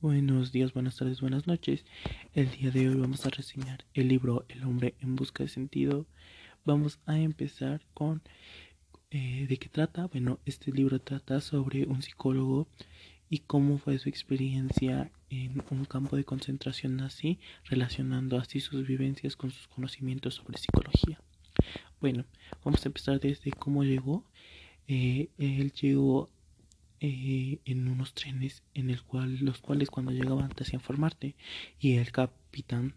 Buenos días, buenas tardes, buenas noches. El día de hoy vamos a reseñar el libro El hombre en busca de sentido. Vamos a empezar con eh, de qué trata. Bueno, este libro trata sobre un psicólogo y cómo fue su experiencia en un campo de concentración nazi, relacionando así sus vivencias con sus conocimientos sobre psicología. Bueno, vamos a empezar desde cómo llegó. Eh, él llegó eh, en unos trenes en el cual los cuales cuando llegaban te hacían formarte y el capitán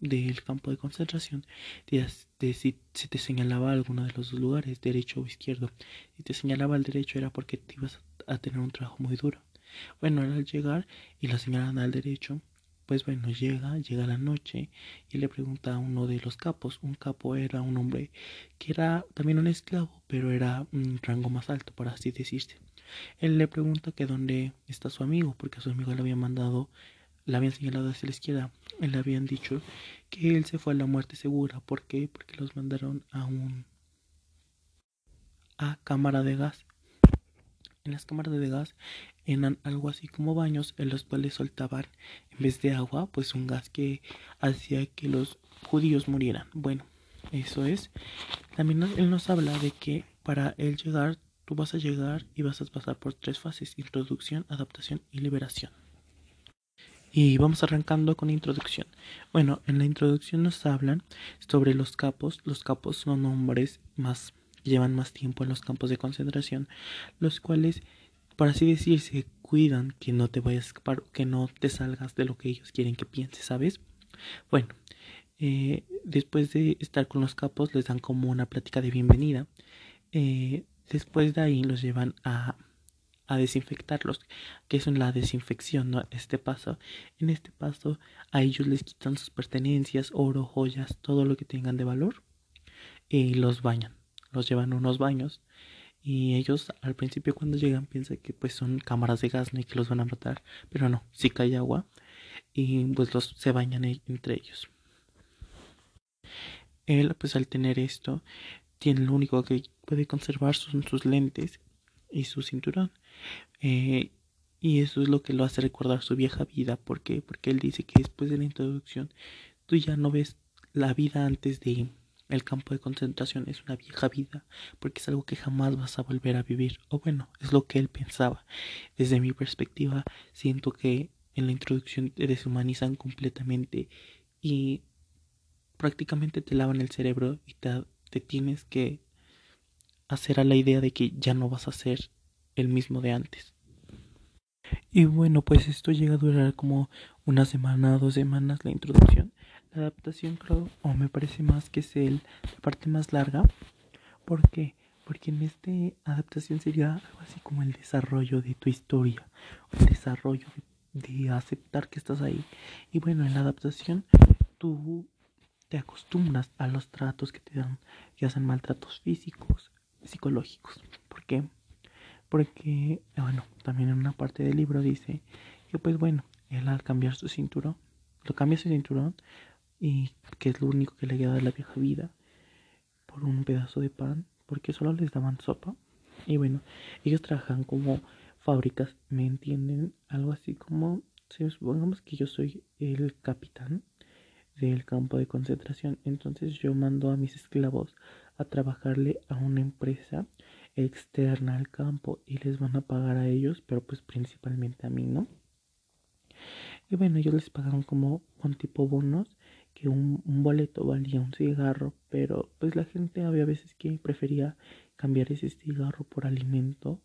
del campo de concentración te, si, te señalaba alguno de los dos lugares derecho o izquierdo si te señalaba el derecho era porque te ibas a tener un trabajo muy duro bueno al llegar y la señalan al derecho pues bueno, llega, llega la noche y le pregunta a uno de los capos. Un capo era un hombre que era también un esclavo, pero era un rango más alto, por así decirse. Él le pregunta que dónde está su amigo, porque a su amigo le había mandado, le habían señalado hacia la izquierda. Él le habían dicho que él se fue a la muerte segura. ¿Por qué? Porque los mandaron a un a cámara de gas. En las cámaras de gas eran algo así como baños en los cuales soltaban en vez de agua pues un gas que hacía que los judíos murieran. Bueno, eso es. También él nos habla de que para él llegar tú vas a llegar y vas a pasar por tres fases, introducción, adaptación y liberación. Y vamos arrancando con introducción. Bueno, en la introducción nos hablan sobre los capos. Los capos son hombres más llevan más tiempo en los campos de concentración, los cuales, por así decirse, cuidan que no te vayas que no te salgas de lo que ellos quieren que pienses, ¿sabes? Bueno, eh, después de estar con los capos, les dan como una plática de bienvenida. Eh, después de ahí los llevan a, a desinfectarlos, que es la desinfección, ¿no? Este paso. En este paso a ellos les quitan sus pertenencias, oro, joyas, todo lo que tengan de valor y los bañan los llevan a unos baños y ellos al principio cuando llegan piensan que pues son cámaras de gas y que los van a matar, pero no, sí cae agua y pues los se bañan e-, entre ellos. Él pues al tener esto tiene lo único que puede conservar son sus lentes y su cinturón. Eh, y eso es lo que lo hace recordar su vieja vida. ¿Por qué? Porque él dice que después de la introducción tú ya no ves la vida antes de el campo de concentración es una vieja vida, porque es algo que jamás vas a volver a vivir. O bueno, es lo que él pensaba. Desde mi perspectiva, siento que en la introducción te deshumanizan completamente y prácticamente te lavan el cerebro y te, te tienes que hacer a la idea de que ya no vas a ser el mismo de antes. Y bueno, pues esto llega a durar como una semana, dos semanas la introducción. La adaptación creo, o me parece más que es el, la parte más larga. ¿Por qué? Porque en esta adaptación sería algo así como el desarrollo de tu historia, el desarrollo de, aceptar que estás ahí. Y bueno, en la adaptación tú te acostumbras a los tratos que te dan, que hacen maltratos físicos, psicológicos. ¿Por qué? Porque, bueno, también en una parte del libro dice que pues bueno, él al cambiar su cinturón, lo cambia su cinturón, y que es lo único que le queda de la vieja vida por un pedazo de pan porque solo les daban sopa y bueno ellos trabajan como fábricas me entienden algo así como si supongamos que yo soy el capitán del campo de concentración entonces yo mando a mis esclavos a trabajarle a una empresa externa al campo y les van a pagar a ellos pero pues principalmente a mí no y bueno ellos les pagan como un tipo bonos que un, boleto valía un cigarro, pero pues la gente había veces que prefería cambiar ese cigarro por alimento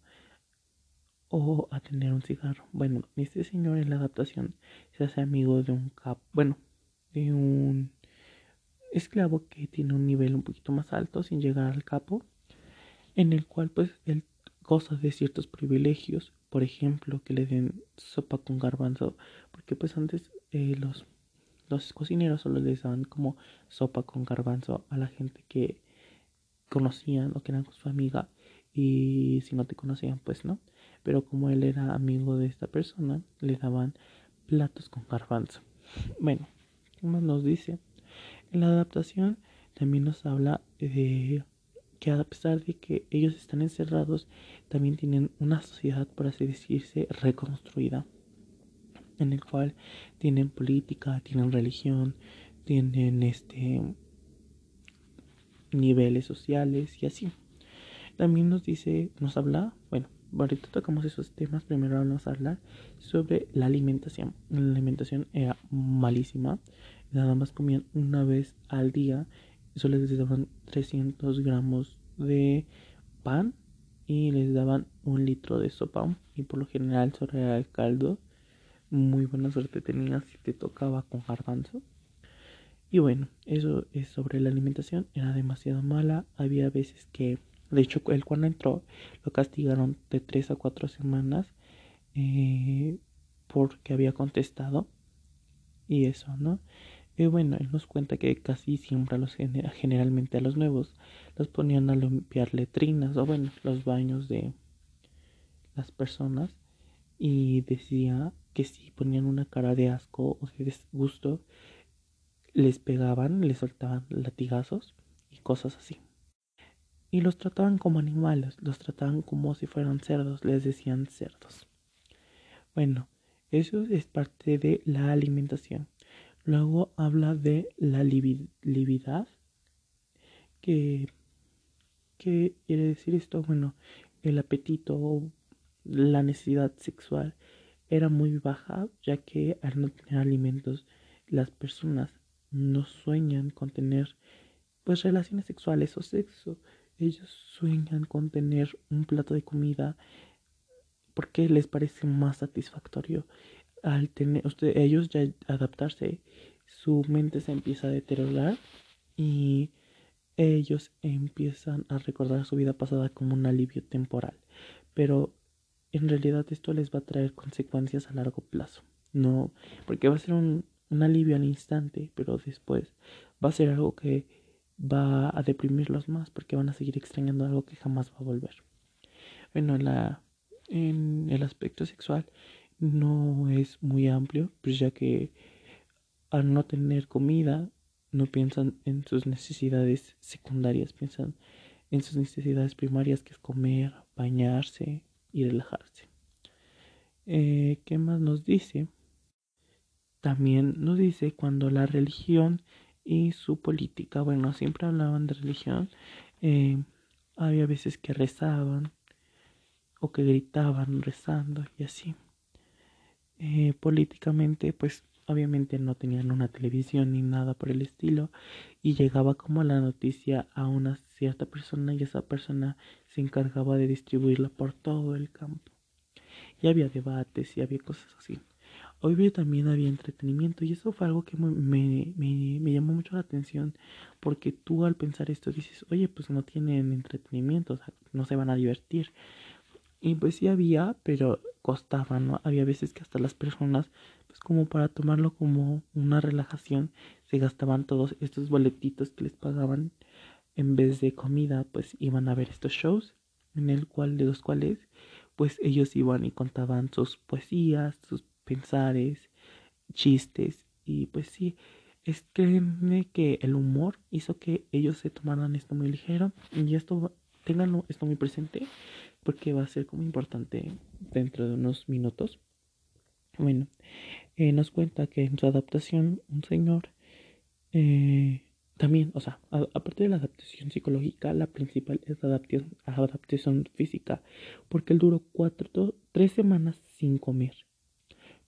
o a tener un cigarro. Bueno, este señor en la adaptación se hace amigo de un cap, bueno, de un esclavo que tiene un nivel un poquito más alto sin llegar al capo, en el cual pues él goza de ciertos privilegios, por ejemplo, que le den sopa con garbanzo, porque pues antes eh, los los cocineros solo les daban como sopa con garbanzo a la gente que conocían o que eran su amiga y si no te conocían pues no pero como él era amigo de esta persona le daban platos con garbanzo bueno ¿qué más nos dice? La adaptación también nos habla de que a pesar de que ellos están encerrados también tienen una sociedad por así decirse reconstruida en el cual tienen política, tienen religión, tienen este niveles sociales y así. También nos dice, nos habla, bueno, ahorita tocamos esos temas, primero vamos a hablar sobre la alimentación. La alimentación era malísima, nada más comían una vez al día, solo les daban 300 gramos de pan y les daban un litro de sopa y por lo general solo era el caldo. Muy buena suerte tenías si te tocaba con garbanzo. Y bueno, eso es sobre la alimentación. Era demasiado mala. Había veces que, de hecho, él cuando entró lo castigaron de tres a cuatro semanas eh, porque había contestado. Y eso, ¿no? Y bueno, él nos cuenta que casi siempre a los generalmente a los nuevos los ponían a limpiar letrinas o bueno, los baños de las personas y decía que si ponían una cara de asco o de disgusto les pegaban, les soltaban latigazos y cosas así. Y los trataban como animales, los trataban como si fueran cerdos, les decían cerdos. Bueno, eso es parte de la alimentación. Luego habla de la lividad. Que, ¿Qué quiere decir esto? Bueno, el apetito o la necesidad sexual era muy baja, ya que al no tener alimentos, las personas no sueñan con tener pues relaciones sexuales o sexo. Ellos sueñan con tener un plato de comida porque les parece más satisfactorio. Al tener usted, ellos ya adaptarse, su mente se empieza a deteriorar y ellos empiezan a recordar su vida pasada como un alivio temporal. Pero en realidad esto les va a traer consecuencias a largo plazo. No, porque va a ser un, un alivio al instante, pero después va a ser algo que va a deprimirlos más porque van a seguir extrañando algo que jamás va a volver. Bueno, la, en el aspecto sexual no es muy amplio, pues ya que al no tener comida no piensan en sus necesidades secundarias, piensan en sus necesidades primarias que es comer, bañarse y relajarse. Eh, ¿Qué más nos dice? También nos dice cuando la religión y su política, bueno, siempre hablaban de religión, eh, había veces que rezaban o que gritaban rezando y así. Eh, políticamente, pues obviamente no tenían una televisión ni nada por el estilo y llegaba como la noticia a una cierta persona y esa persona se encargaba de distribuirla por todo el campo. Y había debates y había cosas así. Hoy también había entretenimiento y eso fue algo que me, me, llamó mucho la atención porque tú al pensar esto dices, oye, pues no tienen entretenimiento, o sea, no se van a divertir. Y pues sí había, pero costaba, ¿no? Había veces que hasta las personas, pues como para tomarlo como una relajación, se gastaban todos estos boletitos que les pagaban en vez de comida, pues iban a ver estos shows, en el cual, de los cuales, pues ellos iban y contaban sus poesías, sus pensares, chistes. Y pues sí, es créeme que el humor hizo que ellos se tomaran esto muy ligero. Y esto tengan esto muy presente porque va a ser como importante dentro de unos minutos. Bueno, eh, nos cuenta que en su adaptación un señor eh, también, o sea, aparte de la adaptación psicológica, la principal es la adaptación, adaptación física, porque él duró cuatro, tres semanas sin comer.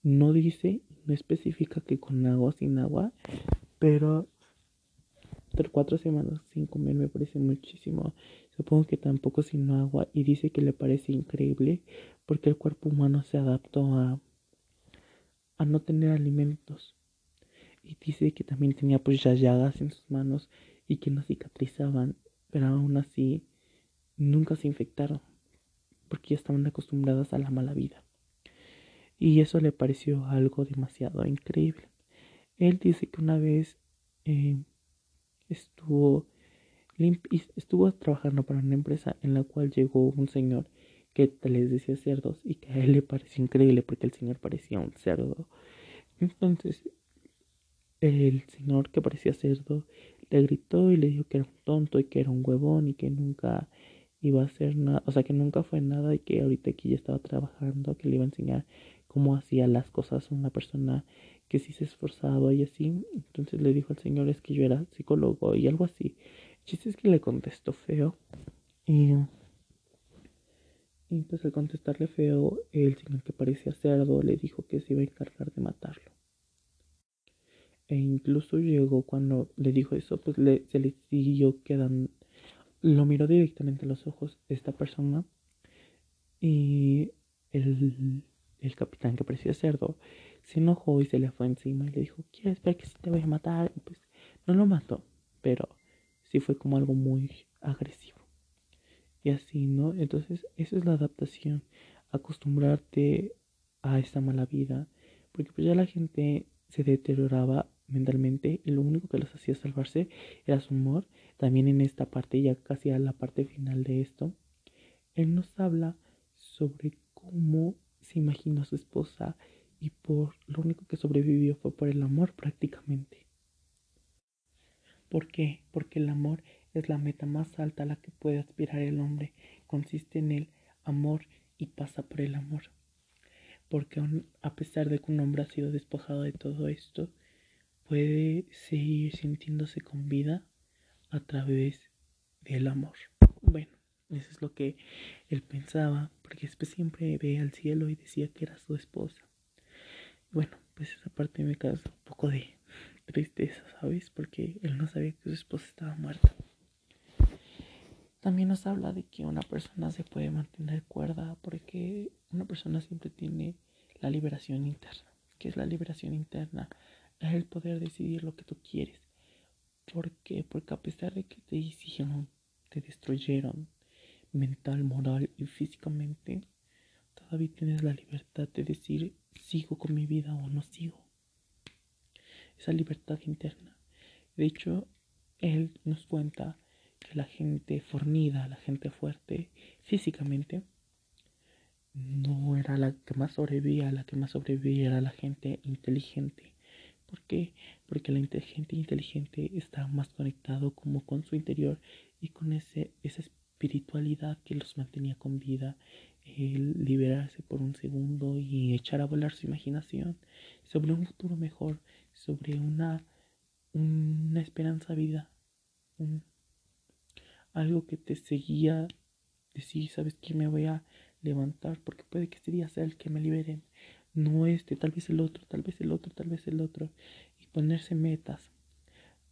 No dice, no especifica que con agua o sin agua, pero cuatro semanas sin comer me parece muchísimo. Supongo que tampoco sin agua y dice que le parece increíble porque el cuerpo humano se adaptó a, a no tener alimentos. Y dice que también tenía pues ya llagas en sus manos y que no cicatrizaban, pero aún así nunca se infectaron porque ya estaban acostumbradas a la mala vida y eso le pareció algo demasiado increíble. Él dice que una vez eh, estuvo, estuvo trabajando para una empresa en la cual llegó un señor que les decía cerdos y que a él le pareció increíble porque el señor parecía un cerdo. Entonces el señor que parecía cerdo le gritó y le dijo que era un tonto y que era un huevón y que nunca iba a hacer nada, o sea que nunca fue nada y que ahorita aquí ya estaba trabajando, que le iba a enseñar cómo hacía las cosas una persona que sí se esforzaba y así. Entonces le dijo al señor es que yo era psicólogo y algo así. Chiste es que le contestó feo. Y, y pues al contestarle feo, el señor que parecía cerdo le dijo que se iba a encargar de matarlo. E incluso llegó cuando le dijo eso, pues le, se le siguió quedando. Lo miró directamente a los ojos esta persona. Y el, el capitán que parecía cerdo se enojó y se le fue encima y le dijo, ¿quieres ver que si te voy a matar? Y pues no lo mató, pero sí fue como algo muy agresivo. Y así, ¿no? Entonces, eso es la adaptación, acostumbrarte a esta mala vida, porque pues ya la gente se deterioraba mentalmente y lo único que los hacía salvarse era su humor. También en esta parte, ya casi a la parte final de esto, él nos habla sobre cómo se imaginó a su esposa y por lo único que sobrevivió fue por el amor prácticamente. ¿Por qué? Porque el amor es la meta más alta a la que puede aspirar el hombre. Consiste en el amor y pasa por el amor. Porque a pesar de que un hombre ha sido despojado de todo esto, puede seguir sintiéndose con vida a través del amor. Bueno, eso es lo que él pensaba, porque siempre ve al cielo y decía que era su esposa. Bueno, pues esa parte me causa un poco de tristeza, ¿sabes? Porque él no sabía que su esposa estaba muerta. También nos habla de que una persona se puede mantener cuerda porque una persona siempre tiene la liberación interna. ¿Qué es la liberación interna? Es el poder decidir lo que tú quieres. ¿Por qué? Porque a pesar de que te hicieron, te destruyeron mental, moral y físicamente, todavía tienes la libertad de decir sigo con mi vida o no sigo. Esa libertad interna. De hecho, él nos cuenta que la gente fornida, la gente fuerte físicamente, no era la que más sobrevivía, la que más sobrevivía era la gente inteligente. ¿Por qué? Porque la gente inteligente está más conectado como con su interior y con ese, esa espiritualidad que los mantenía con vida el liberarse por un segundo y echar a volar su imaginación sobre un futuro mejor, sobre una, una esperanza vida, algo que te seguía decir, sabes que me voy a levantar porque puede que este día sea el que me libere, no este, tal vez el otro, tal vez el otro, tal vez el otro, y ponerse metas.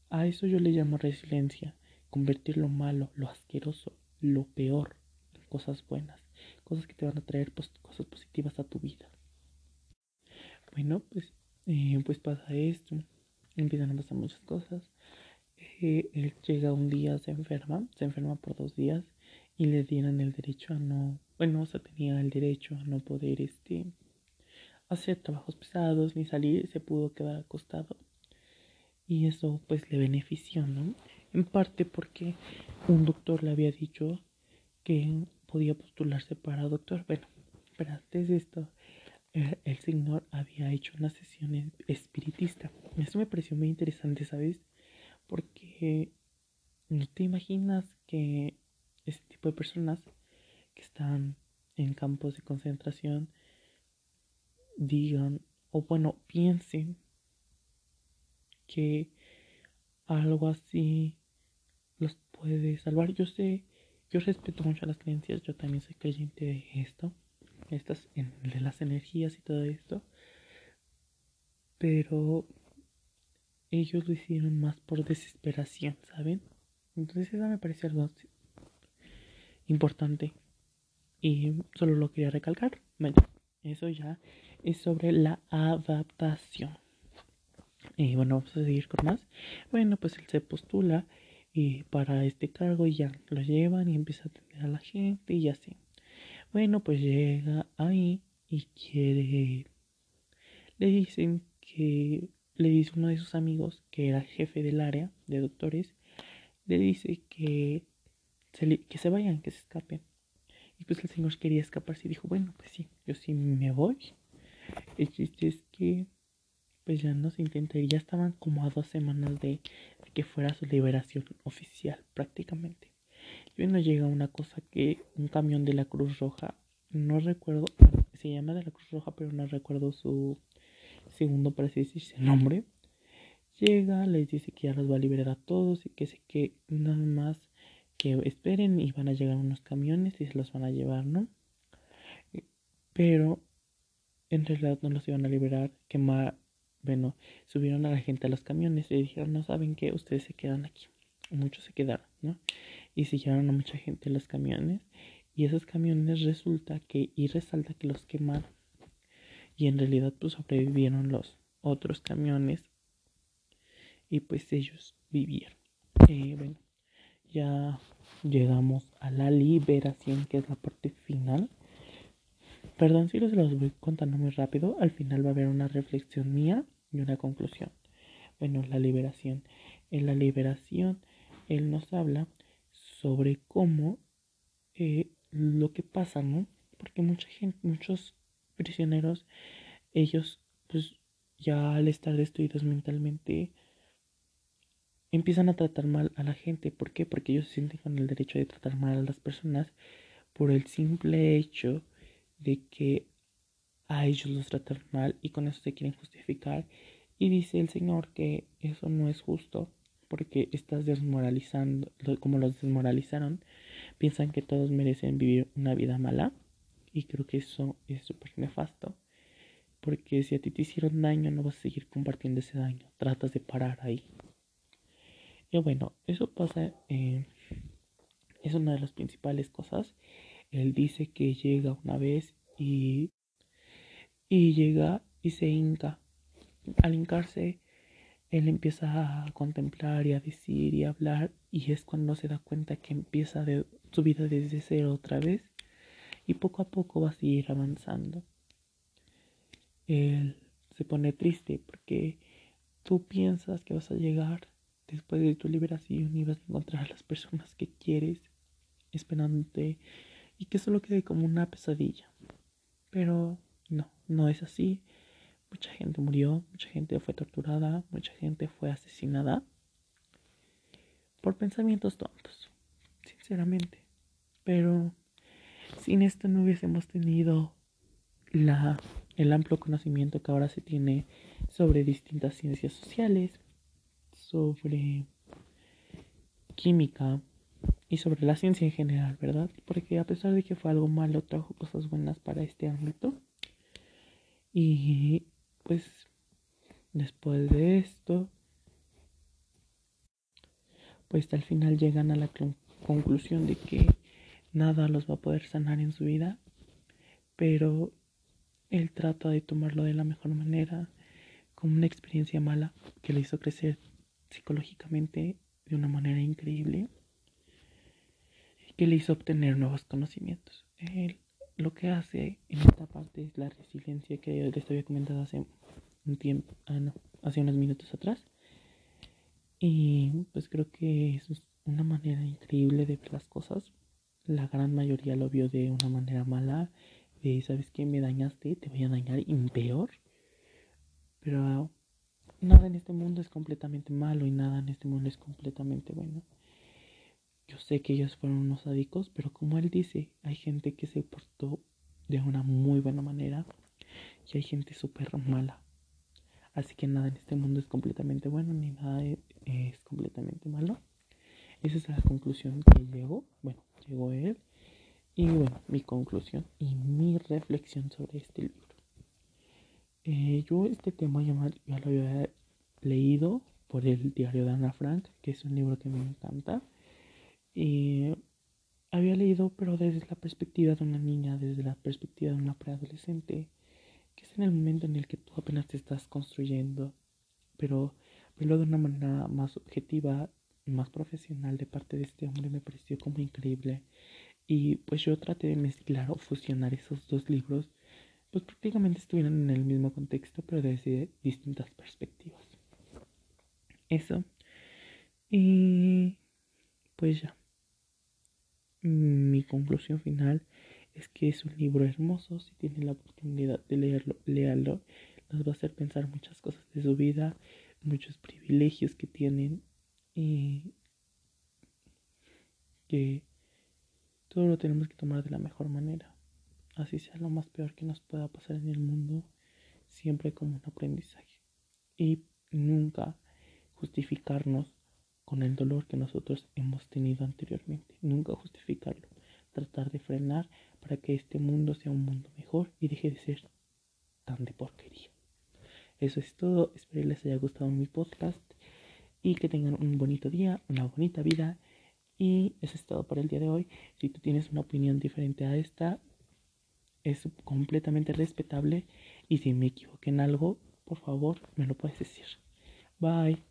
A eso yo le llamo resiliencia, convertir lo malo, lo asqueroso, lo peor en cosas buenas. Cosas que te van a traer cosas positivas a tu vida. Bueno, pues, eh, pues pasa esto, empiezan a pasar muchas cosas. Eh, él llega un día, se enferma, se enferma por dos días y le dieron el derecho a no, bueno, o sea, tenía el derecho a no poder, este, hacer trabajos pesados ni salir, se pudo quedar acostado. Y eso pues le benefició, ¿no? En parte porque un doctor le había dicho que podía postularse para doctor. Bueno, pero antes de esto, el, señor había hecho una sesión espiritista. Eso me pareció muy interesante, ¿sabes? Porque no te imaginas que ese tipo de personas que están en campos de concentración digan, o bueno, piensen que algo así los puede salvar. Yo sé yo respeto mucho las creencias, yo también soy creyente de esto, estas, de las energías y todo esto, pero ellos lo hicieron más por desesperación, ¿saben? Entonces eso me parece algo importante y solo lo quería recalcar. Bueno, eso ya es sobre la adaptación. Y bueno, vamos a seguir con más. Bueno, pues él se postula y para este cargo ya lo llevan y empieza a atender a la gente y así. Bueno, pues llega ahí y quiere... Le dicen que... Le dice uno de sus amigos, que era jefe del área de doctores, le dice que se, que se vayan, que se escapen. Y pues el señor quería escaparse y dijo, bueno, pues sí, yo sí me voy. El chiste es que pues ya no se intenta ir. Ya estaban como a dos semanas de, que fuera su liberación oficial prácticamente. Y bueno, llega una cosa que un camión de la Cruz Roja, no recuerdo, se llama de la Cruz Roja, pero no recuerdo su segundo, para decirse, nombre. Llega, les dice que ya los va a liberar a todos y que sé que nada más que esperen y van a llegar unos camiones y se los van a llevar, ¿no? Pero en realidad no los iban a liberar, quemar, bueno, subieron a la gente a los camiones y dijeron, no saben qué, ustedes se quedan aquí. Muchos se quedaron, ¿no? Y se llevaron a mucha gente los camiones y esos camiones resulta que, y resalta que los quemaron. Y en realidad pues sobrevivieron los otros camiones y pues ellos vivieron. Eh, bueno, ya llegamos a la liberación que es la parte final. Perdón si los voy contando muy rápido. Al final va a haber una reflexión mía y una conclusión. Bueno, la liberación. En la liberación, él nos habla sobre cómo eh, lo que pasa, ¿no? Porque mucha gente, muchos prisioneros, ellos, pues ya al estar destruidos mentalmente, empiezan a tratar mal a la gente. ¿Por qué? Porque ellos se sienten con el derecho de tratar mal a las personas por el simple hecho de que a ellos los tratan mal y con eso se quieren justificar. Y dice el Señor que eso no es justo porque estás desmoralizando, como los desmoralizaron, piensan que todos merecen vivir una vida mala y creo que eso es súper nefasto. Porque si a ti te hicieron daño, no vas a seguir compartiendo ese daño. Tratas de parar ahí. Y bueno, eso pasa, eh, es una de las principales cosas. Él dice que llega una vez y, y llega y se hinca. Al hincarse, él empieza a contemplar y a decir y a hablar y es cuando se da cuenta que empieza de, su vida desde cero otra vez y poco a poco va a seguir avanzando. Él se pone triste porque tú piensas que vas a llegar después de tu liberación y vas a encontrar a las personas que quieres esperándote y que solo quede como una pesadilla. Pero no, no es así. Mucha gente murió, mucha gente fue torturada, mucha gente fue asesinada por pensamientos tontos, sinceramente. Pero sin esto no hubiésemos tenido la, el amplio conocimiento que ahora se tiene sobre distintas ciencias sociales, sobre química y sobre la ciencia en general, ¿verdad? Porque a pesar de que fue algo malo, trajo cosas buenas para este ámbito. Y pues después de esto, pues al final llegan a la conclusión de que nada los va a poder sanar en su vida, pero él trata de tomarlo de la mejor manera, como una experiencia mala que le hizo crecer psicológicamente de una manera increíble que le hizo obtener nuevos conocimientos. Él lo que hace en esta parte es la resiliencia que les había comentado hace un tiempo, ah, no, hace unos minutos atrás. Y pues creo que es una manera increíble de ver las cosas. La gran mayoría lo vio de una manera mala, de sabes que me dañaste, te voy a dañar y peor. Pero nada en este mundo es completamente malo y nada en este mundo es completamente bueno. Yo sé que ellos fueron unos sádicos, pero como él dice, hay gente que se portó de una muy buena manera y hay gente súper mala. Así que nada en este mundo es completamente bueno ni nada es, completamente malo. Esa es la conclusión que llegó. Bueno, llegó él. Y bueno, mi conclusión y mi reflexión sobre este libro. Eh, yo este tema ya, lo había leído por el diario de Ana Frank, que es un libro que me encanta. Y había leído, pero desde la perspectiva de una niña, desde la perspectiva de una preadolescente, que es en el momento en el que tú apenas te estás construyendo, pero verlo de una manera más objetiva y más profesional de parte de este hombre me pareció como increíble. Y pues yo traté de mezclar o fusionar esos dos libros pues prácticamente estuvieran en el mismo contexto, pero desde distintas perspectivas. Eso. Y pues ya. Mi conclusión final es que es un libro hermoso. Si tienen la oportunidad de leerlo, léalo. Nos va a hacer pensar muchas cosas de su vida, muchos privilegios que tienen y que todo lo tenemos que tomar de la mejor manera así sea lo más peor que nos pueda pasar en el mundo, siempre como un aprendizaje. Y nunca justificarnos con el dolor que nosotros hemos tenido anteriormente. Nunca justificarlo. Tratar de frenar para que este mundo sea un mundo mejor y deje de ser tan de porquería. Eso es todo. Espero les haya gustado mi podcast y que tengan un bonito día, una bonita vida. Y eso es todo por el día de hoy. Si tú tienes una opinión diferente a esta, es completamente respetable. Y si me equivoqué en algo, por favor, me lo puedes decir. Bye.